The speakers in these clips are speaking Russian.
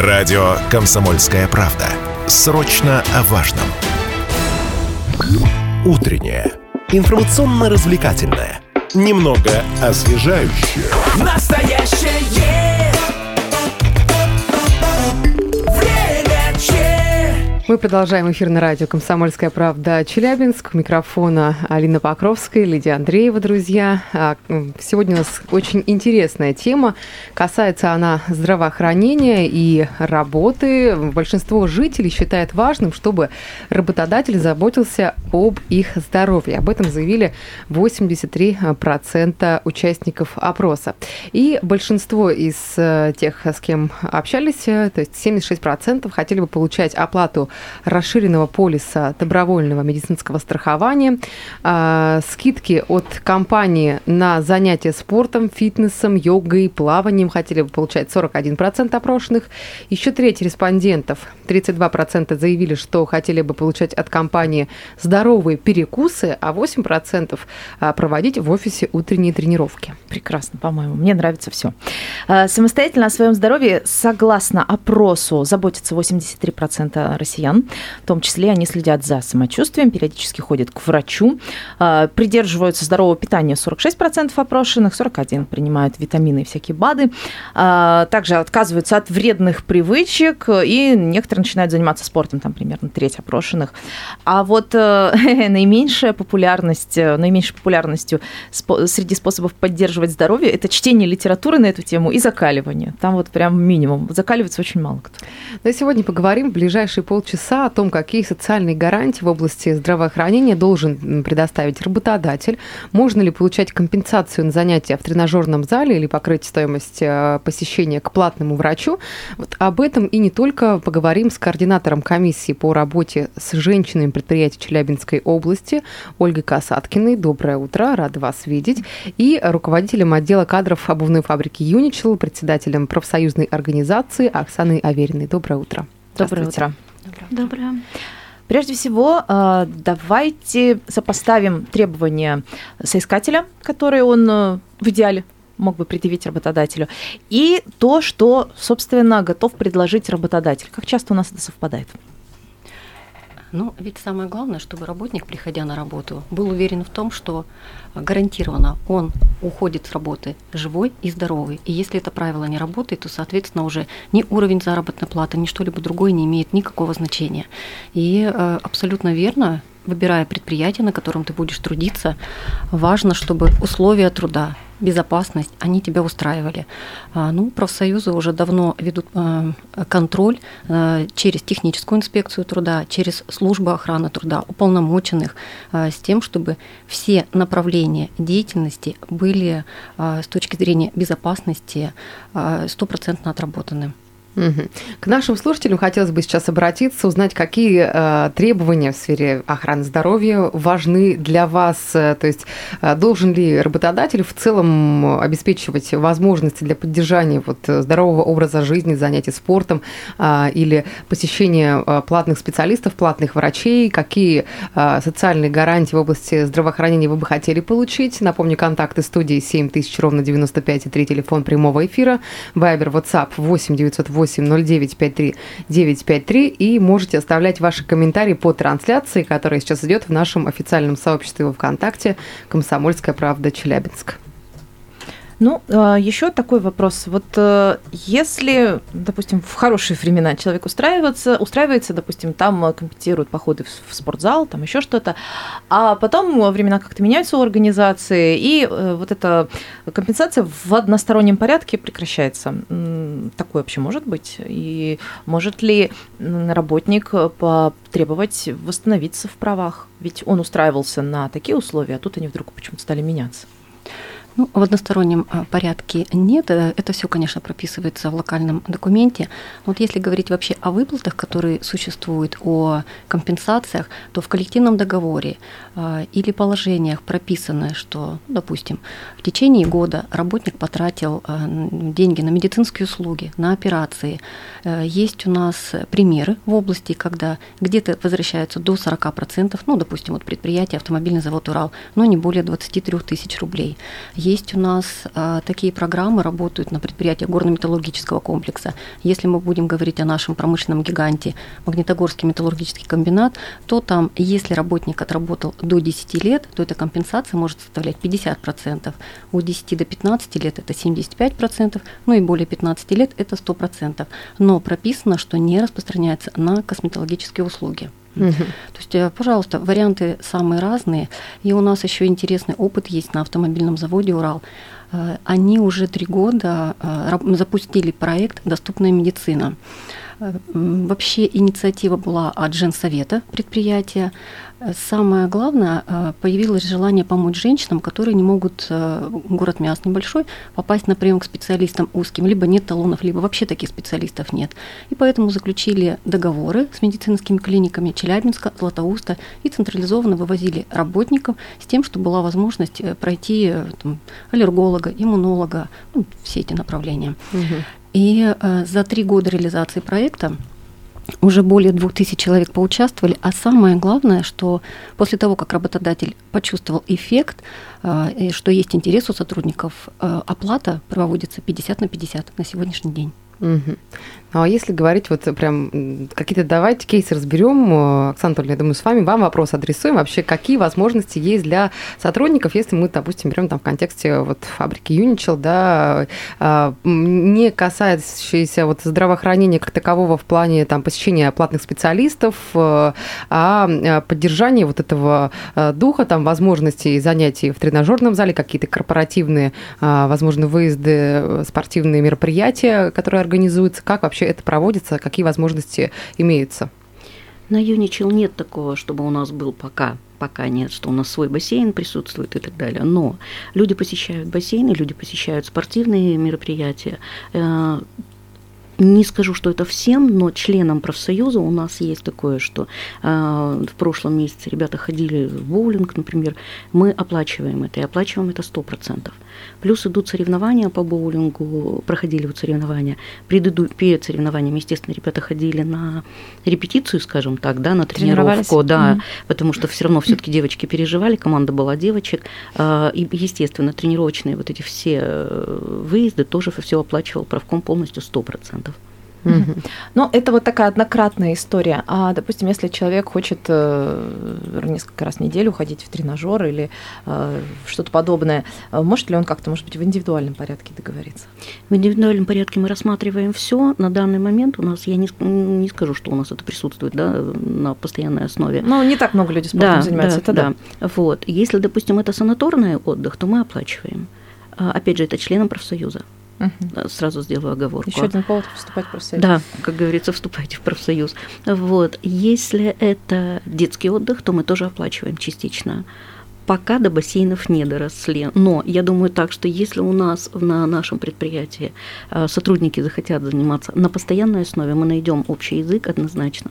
Радио «Комсомольская правда». Срочно о важном. Утреннее. Информационно-развлекательное. Немного освежающее. Настоящее Мы продолжаем эфир на радио «Комсомольская правда» Челябинск. У микрофона Алина Покровская, Лидия Андреева, друзья. А, Сегодня у нас очень интересная тема. Касается она здравоохранения и работы. Большинство жителей считает важным, чтобы работодатель заботился об их здоровье. Об этом заявили 83% участников опроса. И большинство из э, тех, с кем общались, э, то есть 76% хотели бы получать оплату расширенного полиса добровольного медицинского страхования, а, скидки от компании на занятия спортом, фитнесом, йогой, плаванием хотели бы получать 41% опрошенных. Еще треть респондентов, 32% заявили, что хотели бы получать от компании здоровые перекусы, а 8% а, проводить в офисе утренние тренировки. Прекрасно, по-моему. Мне нравится все. Самостоятельно о своем здоровье, согласно опросу, заботятся 83% россиян. В том числе они следят за самочувствием, периодически ходят к врачу, а, придерживаются здорового питания 46% опрошенных, 41% принимают витамины и всякие БАДы. А, Также отказываются от вредных привычек, и некоторые начинают заниматься спортом, там примерно треть опрошенных. А вот э, наименьшая популярность, э, наименьшей популярностью среди способов поддерживать здоровье – это чтение литературы на эту тему и закаливание. Там вот прям минимум. Закаливается очень мало кто. Ну и сегодня поговорим в ближайшие полчаса о том, какие социальные гарантии в области здравоохранения должен предоставить работодатель, можно ли получать компенсацию на занятия в тренажерном зале или покрыть стоимость э, посещения к платному врачу. Вот об этом и не только поговорим с координатором комиссии по работе с женщинами предприятий Челябинской области Ольгой Касаткиной. Доброе утро, рада вас видеть. И руководителем отдела кадров обувной фабрики «Юничел», председателем профсоюзной организации Оксаной Авериной. Доброе утро. Доброе утро. Доброе. Прежде всего, э, давайте сопоставим требования соискателя, которые он э, в идеале мог бы предъявить работодателю, и то, что, собственно, готов предложить работодатель. Как часто у нас это совпадает? Ну, ведь самое главное, чтобы работник, приходя на работу, был уверен в том, что а, гарантированно он уходит с работы живой и здоровый. И если это правило не работает, то, соответственно, уже ни уровень заработной платы, ни что-либо другое не имеет никакого значения. И э, абсолютно верно, выбирая предприятие, на котором ты будешь трудиться, важно, чтобы условия труда, безопасность, они тебя устраивали. А, Ну, профсоюзы уже давно ведут э, контроль э, через техническую инспекцию труда, через службу охраны труда, уполномоченных, с тем, чтобы все направления деятельности были с точки зрения безопасности стопроцентно отработаны. К нашим слушателям хотелось бы сейчас обратиться, узнать, какие э, требования в сфере охраны здоровья важны для вас. Э, То есть э, должен ли работодатель в целом обеспечивать возможности для поддержания вот, э, здорового образа жизни, занятий спортом а, или посещения э, платных специалистов, платных врачей? Какие э, социальные гарантии в области здравоохранения вы бы хотели получить? Напомню, контакты студии 7000 ровно 95 и 3 телефон прямого эфира. Вайбер, WhatsApp 8 908 09 53 953 и можете оставлять ваши комментарии по трансляции, которая сейчас идет в нашем официальном сообществе ВКонтакте «Комсомольская правда Челябинск». Ну, еще такой вопрос. Вот э, если, допустим, в хорошие времена человек устраивается, устраивается, допустим, там э, компенсируют походы в спортзал, там еще что-то, а потом времена как-то меняются у организации, и э, вот эта компенсация в одностороннем порядке прекращается. Такое вообще может быть? И может ли работник потребовать восстановиться в правах? Ведь он устраивался на такие условия, а тут они вдруг почему-то стали меняться. Ну, в одностороннем а, порядке нет. Э, Это все, конечно, прописывается в локальном документе. Но вот если говорить вообще о выплатах, которые существуют, о компенсациях, то в коллективном договоре а, или положениях прописано, что, ну, допустим, в течение года работник потратил а, деньги на медицинские услуги, на операции. Э, Есть у нас примеры в области, когда где-то возвращаются до 40%, ну, допустим, вот предприятие, автомобильный завод «Урал», но не более 23 тысяч рублей. Есть у нас а, такие программы, работают на предприятиях горно-металлургического комплекса. Если мы будем говорить о нашем промышленном гиганте Магнитогорский металлургический комбинат, то там, если работник отработал до 10 лет, то эта компенсация может составлять 50%. У 10 до 15 лет это 75%, ну и более 15 лет это 100%. Но прописано, что не распространяется на косметологические услуги. Мгм. То есть, э, пожалуйста, варианты самые разные. И у нас еще интересный опыт есть на автомобильном заводе «Урал». Э, Они уже три года э, запустили проект «Доступная медицина». Вообще инициатива была от женсовета предприятия. Самое главное, э, появилось желание помочь женщинам, которые не могут, э, город Миас небольшой, попасть на прием к специалистам узким. Либо нет талонов, либо вообще таких специалистов нет. И поэтому заключили договоры с медицинскими клиниками Челябинска, Златоуста и централизованно вывозили работников с тем, чтобы была возможность э, пройти там, аллерголога, иммунолога, ну, все эти направления. Мгм. И э, за три года реализации проекта уже более двух тысяч человек поучаствовали, а самое главное, что после того, как работодатель почувствовал эффект, э, и что есть интерес у сотрудников, э, оплата проводится 50 на 50 на сегодняшний день. Мгм. Ну, а если говорить вот прям какие-то, давайте кейсы разберем, э, Оксана Анатольевна, я думаю, с вами вам вопрос адресуем. Вообще, какие возможности есть для сотрудников, если мы, допустим, берем там в контексте вот фабрики Юничел, да, а, не касающиеся вот здравоохранения как такового в плане там посещения платных специалистов, э, а э, поддержание вот этого духа, там, возможностей занятий в тренажерном зале, какие-то корпоративные, а, возможно, выезды, спортивные мероприятия, которые организуются, как вообще это проводится, какие возможности имеются? На Юничел нет такого, чтобы у нас был пока пока нет, что у нас свой бассейн присутствует и так далее. Но люди посещают бассейны, люди посещают спортивные мероприятия. Э, Не скажу, что это всем, но членам профсоюза у нас есть такое, что э, в прошлом месяце ребята ходили в боулинг, например, мы оплачиваем это, и оплачиваем это 100%. Плюс идут соревнования по боулингу, проходили вот соревнования. Преду- перед соревнованиями, естественно, ребята ходили на репетицию, скажем так, да, на тренировку, да, Мгм. потому что все равно все-таки девочки переживали, команда была девочек, а, и, естественно, тренировочные вот эти все э, выезды тоже все оплачивал правком полностью 100%. Мгм. Ну, это вот такая однократная история. А, допустим, если человек хочет э, несколько раз в неделю ходить в тренажер или э, что-то подобное, э, может ли он как-то, может быть, в индивидуальном порядке договориться? В индивидуальном порядке мы рассматриваем все. На данный момент у нас, я не, не скажу, что у нас это присутствует да, на постоянной основе. Ну, не так много людей спортом занимаются, это да. Вот. Если, допустим, это санаторный отдых, то мы оплачиваем. А, Опять же, это членам профсоюза. Да, Сразу сделаю оговорку. Еще один повод вступать в профсоюз. Да, как говорится, вступайте в профсоюз. Вот. Если это детский отдых, то мы тоже оплачиваем частично. Пока до бассейнов не доросли. Но я думаю так, что если у нас на нашем предприятии э, сотрудники захотят заниматься на постоянной основе, мы найдем общий язык однозначно.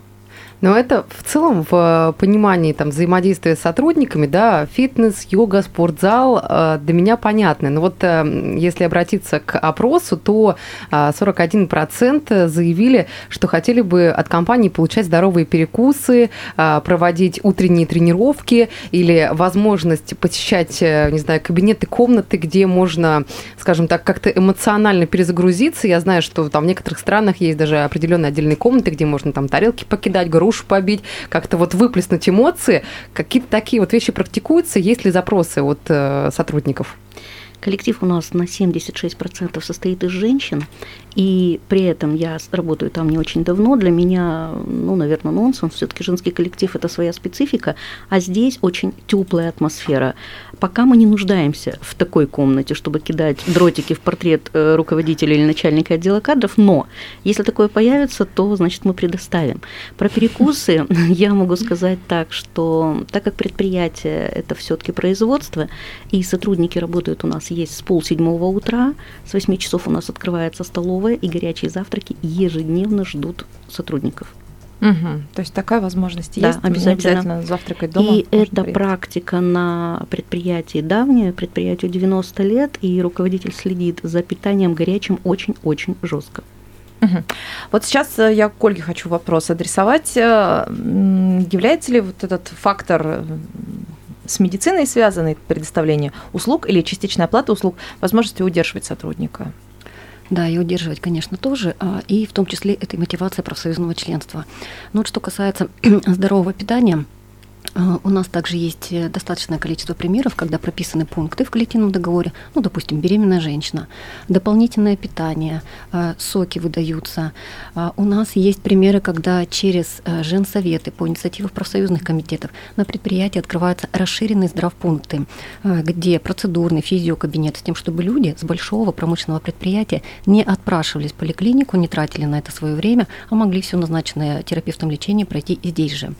Но это в целом в э, понимании там, взаимодействия с сотрудниками, да, фитнес, йога, спортзал э, для меня понятны. Но вот э, если обратиться к опросу, то э, 41% заявили, что хотели бы от компании получать здоровые перекусы, проводить утренние тренировки или возможность посещать, не знаю, кабинеты, комнаты, где можно, скажем так, как-то эмоционально перезагрузиться. Я знаю, что там в некоторых странах есть даже определенные отдельные комнаты, где можно там тарелки покидать, грушу побить, как-то вот выплеснуть эмоции. Какие-то такие вот вещи практикуются? Есть ли запросы от э, сотрудников? Коллектив у нас на 76% состоит из женщин, и при этом я работаю там не очень давно. Для меня, ну, наверное, нонсенс. Все-таки женский коллектив это своя специфика, а здесь очень теплая атмосфера. Пока мы не нуждаемся в такой комнате, чтобы кидать дротики в портрет э, руководителя или начальника отдела кадров, но если такое появится, то, значит, мы предоставим. Про перекусы я могу сказать так, что так как предприятие это все-таки производство, и сотрудники работают у нас есть с полседьмого утра, с 8 часов у нас открывается столовая, и горячие завтраки ежедневно ждут сотрудников. Мгм. То есть такая возможность Да, есть. обязательно. обязательно завтракать дома. и эта приехать. практика на предприятии давняя, предприятию 90 лет, и руководитель следит за питанием горячим очень-очень жестко. Мгм. Вот сейчас э, я к Ольге хочу вопрос адресовать. Э, Является ли вот этот фактор э, с медициной связаны, предоставление услуг или частичная оплата услуг, возможности удерживать сотрудника? Да, и удерживать, конечно, тоже, а, и в том числе это и мотивация профсоюзного членства. Но вот что касается здорового питания, у нас также есть э, достаточное количество примеров, когда прописаны пункты в коллективном договоре, ну, допустим, беременная женщина, дополнительное питание, а, соки выдаются. А, у нас есть примеры, когда через э, женсоветы по инициативе профсоюзных комитетов на предприятии открываются расширенные здравпункты, где процедурный физиокабинет с тем, чтобы люди с большого промышленного предприятия не отпрашивались в поликлинику, не тратили на это свое время, а могли все назначенное терапевтом лечение пройти и здесь же.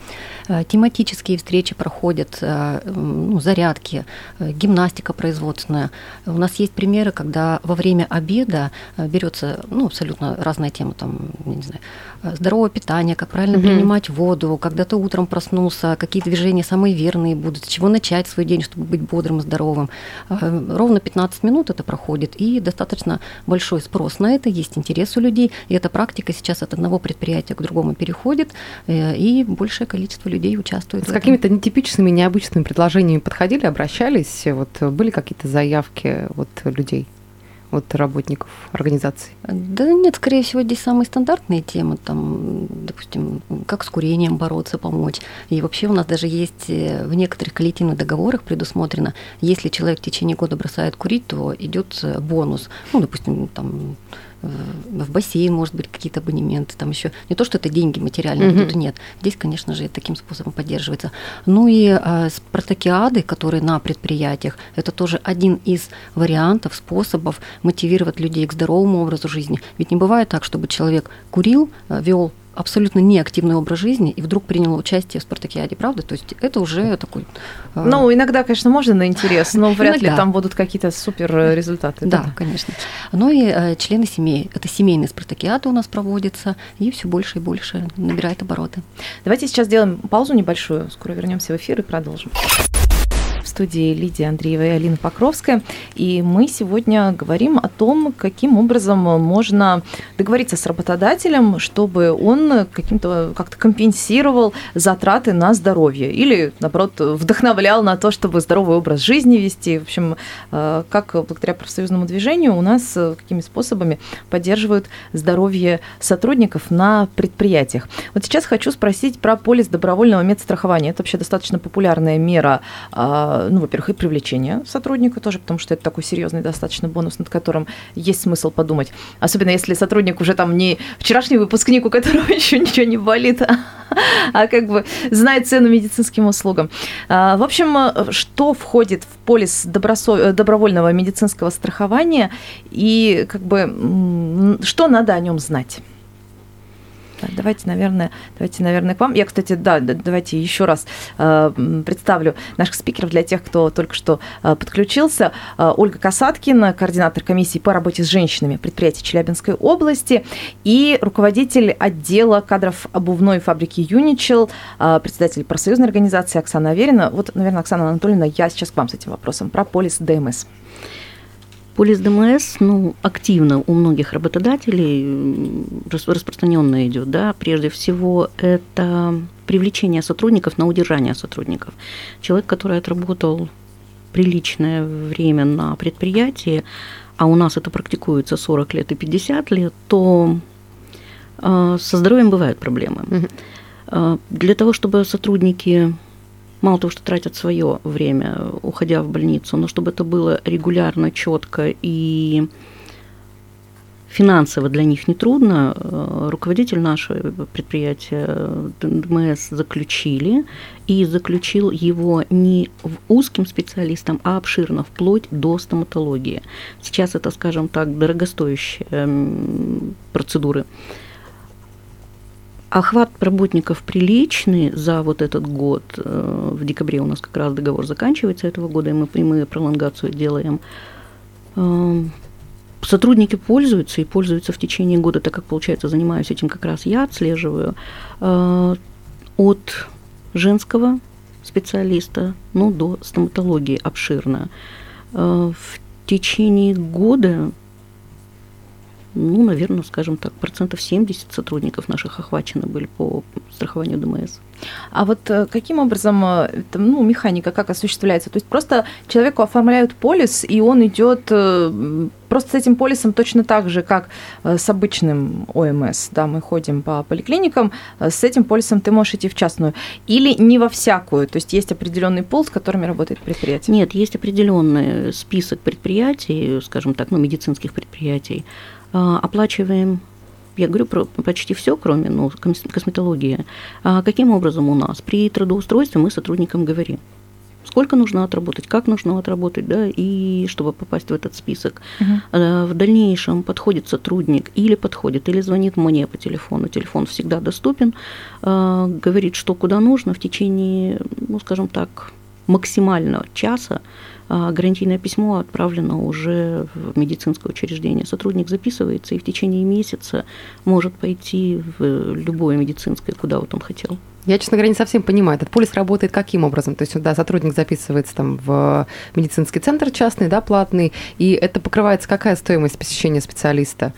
Тематические встречи проходят, э, ну, зарядки, э, гимнастика производственная. У нас есть примеры, когда во время обеда э, берется ну, абсолютно разная тема, там, не знаю, здоровое питание, как правильно угу. принимать воду, когда ты утром проснулся, какие движения самые верные будут, с чего начать свой день, чтобы быть бодрым и здоровым. Ровно 15 минут это проходит, и достаточно большой спрос на это, есть интерес у людей, и эта практика сейчас от одного предприятия к другому переходит, и большее количество людей участвует. С какими-то нетипичными, необычными предложениями подходили, обращались? Вот были какие-то заявки от людей? От работников организации? Да нет, скорее всего, здесь самые стандартные темы, там, допустим, как с курением бороться, помочь. И вообще у нас даже есть э, в некоторых коллективных договорах предусмотрено, если человек в течение года бросает курить, то идет э, бонус. Ну, допустим, там в бассейн, может быть, какие-то абонементы, там еще не то, что это деньги материальные, mm-hmm. нет. Здесь, конечно же, таким способом поддерживается. Ну и э, спартакиады, которые на предприятиях, это тоже один из вариантов, способов мотивировать людей к здоровому образу жизни. Ведь не бывает так, чтобы человек курил, э, вел абсолютно неактивный образ жизни и вдруг приняла участие в спартакиаде, правда? То есть это уже такой... Э, ну, иногда, конечно, можно на интерес, но вряд иногда. ли там будут какие-то супер э, результаты. Да, да, конечно. Ну и э, члены семей. Это семейные спартакиады у нас проводятся, и все больше и больше набирает обороты. Давайте сейчас сделаем паузу небольшую, скоро вернемся в эфир и продолжим студии Лидия Андреева и Алина Покровская. И мы сегодня говорим о том, каким образом можно договориться с работодателем, чтобы он каким-то как-то компенсировал затраты на здоровье или, наоборот, вдохновлял на то, чтобы здоровый образ жизни вести. В общем, э, как благодаря профсоюзному движению у нас э, какими способами поддерживают здоровье сотрудников на предприятиях. Вот сейчас хочу спросить про полис добровольного медстрахования. Это вообще достаточно популярная мера а, ну, во-первых, и привлечение сотрудника тоже, потому что это такой серьезный достаточно бонус, над которым есть смысл подумать. Особенно если сотрудник уже там не вчерашний выпускник, у которого еще ничего не болит, а, а как бы знает цену медицинским услугам. А, в общем, что входит в полис добросо... добровольного медицинского страхования и как бы что надо о нем знать? Давайте, наверное, давайте, наверное, к вам. Я, кстати, да, давайте еще раз э, представлю наших спикеров для тех, кто только что э, подключился. Э, Ольга Касаткина, координатор комиссии по работе с женщинами предприятия Челябинской области и руководитель отдела кадров обувной фабрики Юничел, председатель профсоюзной организации Оксана Аверина. Вот, наверное, Оксана Анатольевна, я сейчас к вам с этим вопросом про полис ДМС. Полис ДМС ну, активно у многих работодателей распространенно идет. Да? Прежде всего, это привлечение сотрудников на удержание сотрудников. Человек, который отработал приличное время на предприятии, а у нас это практикуется 40 лет и 50 лет, то э, со здоровьем бывают проблемы. Угу. Для того, чтобы сотрудники мало того, что тратят свое время, уходя в больницу, но чтобы это было регулярно, четко и финансово для них не трудно, э, руководитель нашего предприятия ДМС заключили, и заключил его не в узким специалистам, а обширно, вплоть до стоматологии. Сейчас это, скажем так, дорогостоящие процедуры. Охват работников приличный за вот этот год. Э, в декабре у нас как раз договор заканчивается этого года, и мы, и мы пролонгацию делаем. Э, сотрудники пользуются и пользуются в течение года, так как, получается, занимаюсь этим как раз я, отслеживаю. Э, от женского специалиста ну, до стоматологии обширно. В течение года ну, наверное, скажем так, процентов 70 сотрудников наших охвачены были по страхованию ДМС. А вот э, каким образом, э, это, ну, механика как осуществляется? То есть просто человеку оформляют полис, и он идет э, просто с этим полисом точно так же, как с обычным ОМС. Да, мы ходим по поликлиникам, с этим полисом ты можешь идти в частную. Или не во всякую, то есть есть определенный пол, с которыми работает предприятие? Нет, есть определенный список предприятий, скажем так, ну, медицинских предприятий, оплачиваем я говорю про почти все, кроме ну, косметологии. А каким образом у нас? При трудоустройстве мы сотрудникам говорим, сколько нужно отработать, как нужно отработать, да, и чтобы попасть в этот список. Uh-huh. В дальнейшем подходит сотрудник или подходит, или звонит мне по телефону, телефон всегда доступен, а, говорит, что куда нужно в течение, ну, скажем так, максимального часа а гарантийное письмо отправлено уже в медицинское учреждение. Сотрудник записывается и в течение месяца может пойти в любое медицинское, куда вот он хотел. Я, честно говоря, не совсем понимаю, этот полис работает каким образом? То есть, да, сотрудник записывается там в медицинский центр частный, да, платный, и это покрывается какая стоимость посещения специалиста?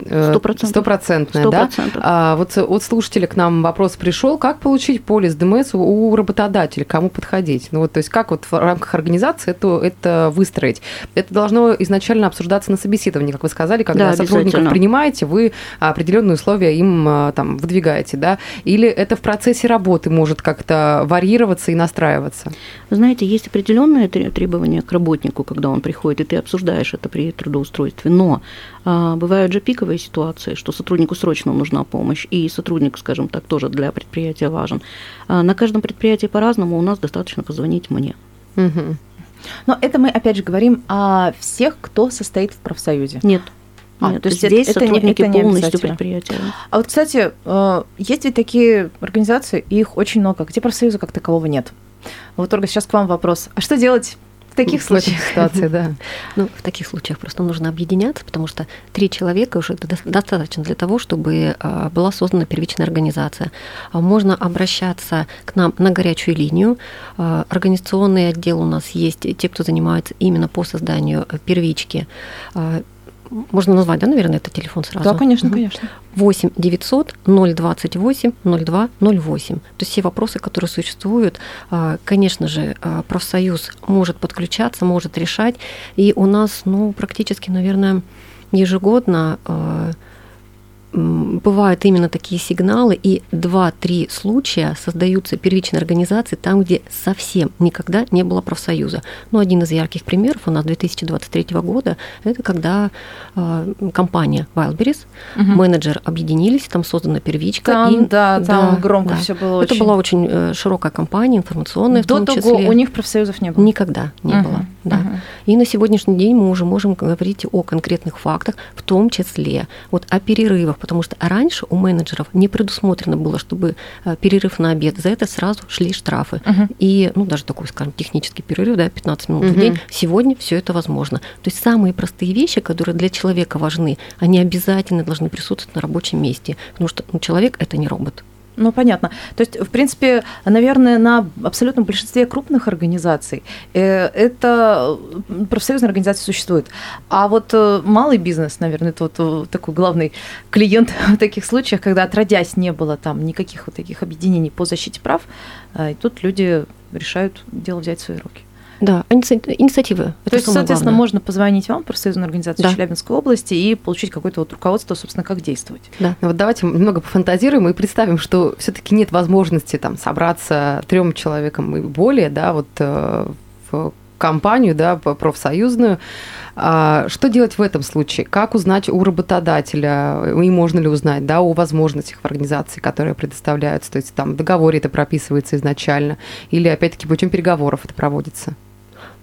Э, стопроцентная, да? А, вот от слушателя к нам вопрос пришел, как получить полис ДМС у работодателя, кому подходить? Ну вот, то есть как вот в рамках организации это, это выстроить? Это должно изначально обсуждаться на собеседовании, как вы сказали, когда да, сотрудников принимаете, вы определенные условия им а, там выдвигаете, да? Или это в процессе работы может как-то варьироваться и настраиваться? Знаете, есть определенные требования к работнику, когда он приходит, и ты обсуждаешь это при трудоустройстве, но бывают же пиковые ситуации, что сотруднику срочно нужна помощь, и сотрудник, скажем так, тоже для предприятия важен. А, на каждом предприятии по-разному, у нас достаточно позвонить мне. Угу. Но это мы, опять же, говорим о всех, кто состоит в профсоюзе. Нет. А, Нет, то есть здесь это, сотрудники это не полностью предприятия. А вот, кстати, э, есть ведь такие организации, их очень много, где профсоюза как такового нет. Вот, Ольга, сейчас к вам вопрос. А что делать таких случаях ситуации, да. Ну, в таких случаях просто нужно объединяться, потому что три человека уже достаточно для того, чтобы а, была создана первичная организация. А можно обращаться к нам на горячую линию. А, организационный отдел у нас есть, те, кто занимается именно по созданию э, первички можно назвать, да, наверное, это телефон сразу? Да, конечно, конечно. 8 900 028 02 08. То есть все вопросы, которые существуют, а, конечно же, а, профсоюз может подключаться, может решать. И у нас, ну, практически, наверное, ежегодно а, бывают именно такие сигналы, и 2-3 случая создаются первичные организации там, где совсем никогда не было профсоюза. Ну, один из ярких примеров у нас 2023 года, это когда э, компания Wildberries, угу. менеджер объединились, там создана первичка. Там, и, да, там да, громко да. все было Это очень... была очень э, широкая компания, информационная До в том того числе. у них профсоюзов не было? Никогда не угу. было, да. Угу. И на сегодняшний день мы уже можем говорить о конкретных фактах, в том числе вот о перерывах, потому что раньше у менеджеров не предусмотрено было, чтобы э, перерыв на обед, за это сразу шли штрафы. Uh-huh. И, ну, даже такой, скажем, технический перерыв, да, 15 минут uh-huh. в день, сегодня все это возможно. То есть самые простые вещи, которые для человека важны, они обязательно должны присутствовать на рабочем месте, потому что ну, человек – это не робот. Ну, понятно. То есть, в принципе, наверное, на абсолютном большинстве крупных организаций э, это профсоюзная организация существует. А вот э, малый бизнес, наверное, это вот э, такой главный клиент в таких случаях, когда отродясь не было там никаких вот таких объединений по защите прав, и тут люди решают дело взять в свои руки. Да, инициативы. То есть, соответственно, главное. можно позвонить вам, профсоюзную организацию да. Челябинской области, и получить какое-то вот руководство, собственно, как действовать. Да. Вот давайте немного пофантазируем и представим, что все-таки нет возможности там собраться трем человеком и более, да, вот э, в компанию, да, профсоюзную. А что делать в этом случае? Как узнать у работодателя, и можно ли узнать, да, о возможностях в организации, которые предоставляются? То есть там в договоре это прописывается изначально, или опять-таки путем переговоров это проводится?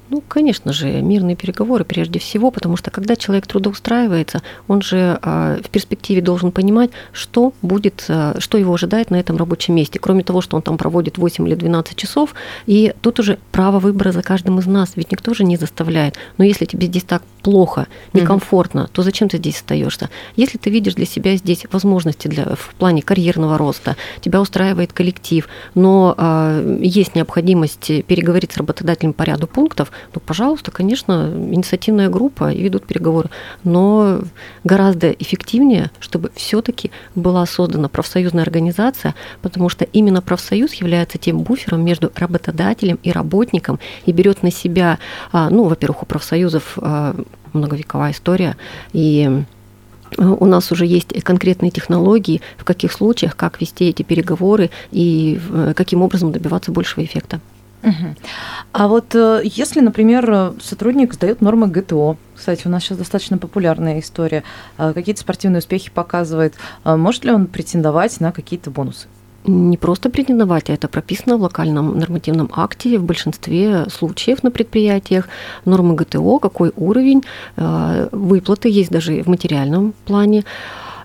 Ну, конечно же, мирные переговоры прежде всего, потому что когда человек трудоустраивается, он же а, в перспективе должен понимать, что будет, а, что его ожидает на этом рабочем месте. Кроме того, что он там проводит 8 или 12 часов, и тут уже право выбора за каждым из нас, ведь никто же не заставляет. Но если тебе здесь так плохо, некомфортно, mm-hmm. то зачем ты здесь остаешься? Если ты видишь для себя здесь возможности для, в плане карьерного роста, тебя устраивает коллектив, но э, есть необходимость переговорить с работодателем по ряду пунктов, ну, пожалуйста, конечно, инициативная группа и ведут переговоры, но гораздо эффективнее, чтобы все-таки была создана профсоюзная организация, потому что именно профсоюз является тем буфером между работодателем и работником и берет на себя, а, ну, во-первых, у профсоюзов а, многовековая история, и а, у нас уже есть конкретные технологии, в каких случаях, как вести эти переговоры и каким образом добиваться большего эффекта. А вот э, если, например, сотрудник сдает нормы ГТО, кстати, у нас сейчас достаточно популярная история, э, какие-то спортивные успехи показывает, может ли он претендовать на какие-то бонусы? не просто претендовать, а это прописано в локальном нормативном акте в большинстве случаев на предприятиях. Нормы ГТО, какой уровень, э, выплаты есть даже в материальном плане.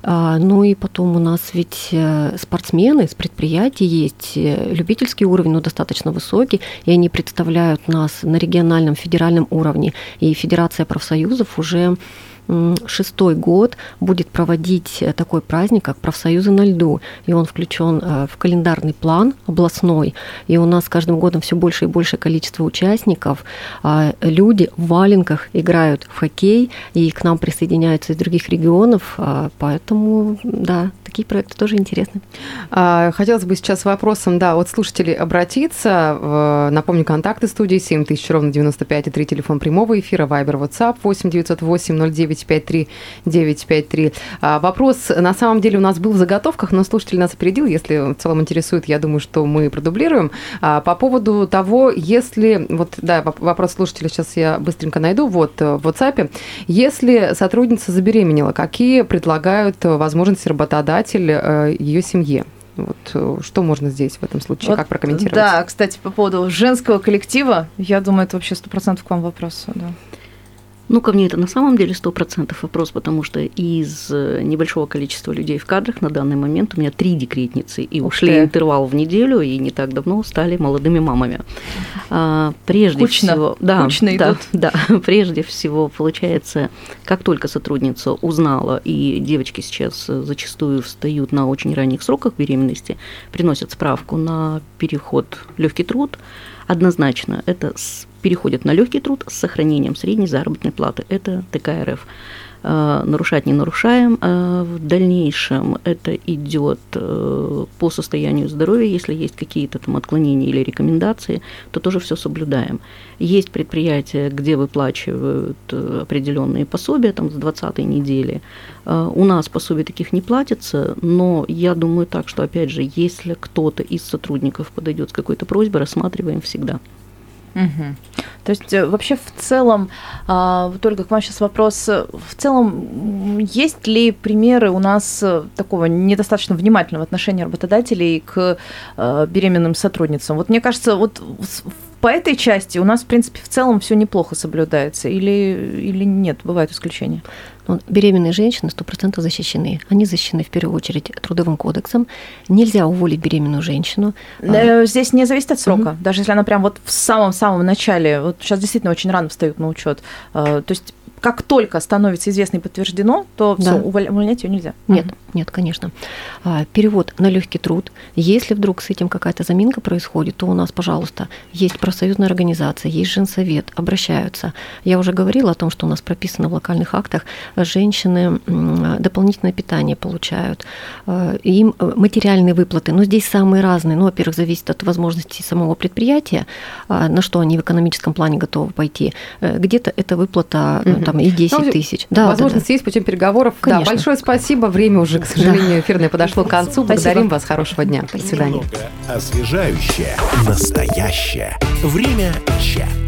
А, ну и потом у нас ведь э, спортсмены с предприятий есть э, любительский уровень, но достаточно высокий, и они представляют нас на региональном, федеральном уровне. И Федерация профсоюзов уже шестой год будет проводить э, такой праздник, как профсоюзы на льду. И он включен э, в календарный план областной. И у нас с каждым годом все больше и больше количество участников. А, люди в валенках играют в хоккей, и к нам присоединяются из других регионов. А, поэтому, да, такие проекты тоже интересны. А, хотелось бы сейчас вопросом, да, от слушателей обратиться. Напомню, контакты студии 7000 ровно 95 и 3 телефон прямого эфира, Вайбер, WhatsApp 8 908 09 953 953. Вопрос, на самом деле, у нас был в заготовках, но слушатель нас опередил. Если в целом интересует, я думаю, что мы продублируем. А, по поводу того, если... Вот, да, вопрос слушателя сейчас я быстренько найду. Вот, э, в WhatsApp. Если сотрудница забеременела, какие предлагают возможности работодатель э, ее семье? Вот э, что можно здесь в этом случае, вот, как прокомментировать? Да, кстати, по поводу женского коллектива, я думаю, это вообще сто процентов к вам вопрос. Да. Ну, ко мне это на самом деле сто процентов вопрос, потому что из э, небольшого количества людей в кадрах на данный момент у меня три декретницы, и ушли okay. интервал в неделю, и не так давно стали молодыми мамами. А, прежде Кучно. всего, да, Кучно да, идут. да, прежде всего, получается, как только сотрудница узнала, и девочки сейчас зачастую встают на очень ранних сроках беременности, приносят справку на переход легкий труд, однозначно это переходят на легкий труд с сохранением средней заработной платы. Это ТК РФ. Э, нарушать не нарушаем. Э, в дальнейшем это идет э, по состоянию здоровья. Если есть какие-то там отклонения или рекомендации, то тоже все соблюдаем. Есть предприятия, где выплачивают определенные пособия там, с 20 недели. У нас пособий таких не платится, но я думаю так, что, опять же, если кто-то из сотрудников подойдет с какой-то просьбой, рассматриваем всегда. Угу. То есть э, вообще в целом, а, только к вам сейчас вопрос, в целом есть ли примеры у нас э, такого недостаточно внимательного отношения работодателей к э, беременным сотрудницам? Вот мне кажется, вот по этой части у нас, в принципе, в целом все неплохо соблюдается или, или нет, бывают исключения? Ну, беременные женщины 100% защищены. Они защищены в первую очередь трудовым кодексом. Нельзя уволить беременную женщину. А, здесь не зависит от срока. Угу. Даже если она прям вот в самом-самом начале, вот сейчас действительно очень рано встают на учет. А, то есть как только становится известно и подтверждено, то да. все, увольнять ее нельзя. Нет, угу. нет, конечно. А, перевод на легкий труд. Если вдруг с этим какая-то заминка происходит, то у нас, пожалуйста, есть профсоюзная организация, есть женсовет, обращаются. Я уже говорила о том, что у нас прописано в локальных актах, женщины дополнительное питание получают, а, им э, материальные выплаты, но здесь самые разные. Ну, во-первых, зависит от возможностей самого предприятия, а, на что они в экономическом плане готовы пойти. Э, где-то это выплата угу там и 10 ну, тысяч. Да, возможность да, да. есть путем переговоров. Конечно. Да, большое спасибо. Время уже, к сожалению, да. эфирное подошло к концу. Благодарим вас. Хорошего дня. До свидания. Освежающее, настоящее. Время чат.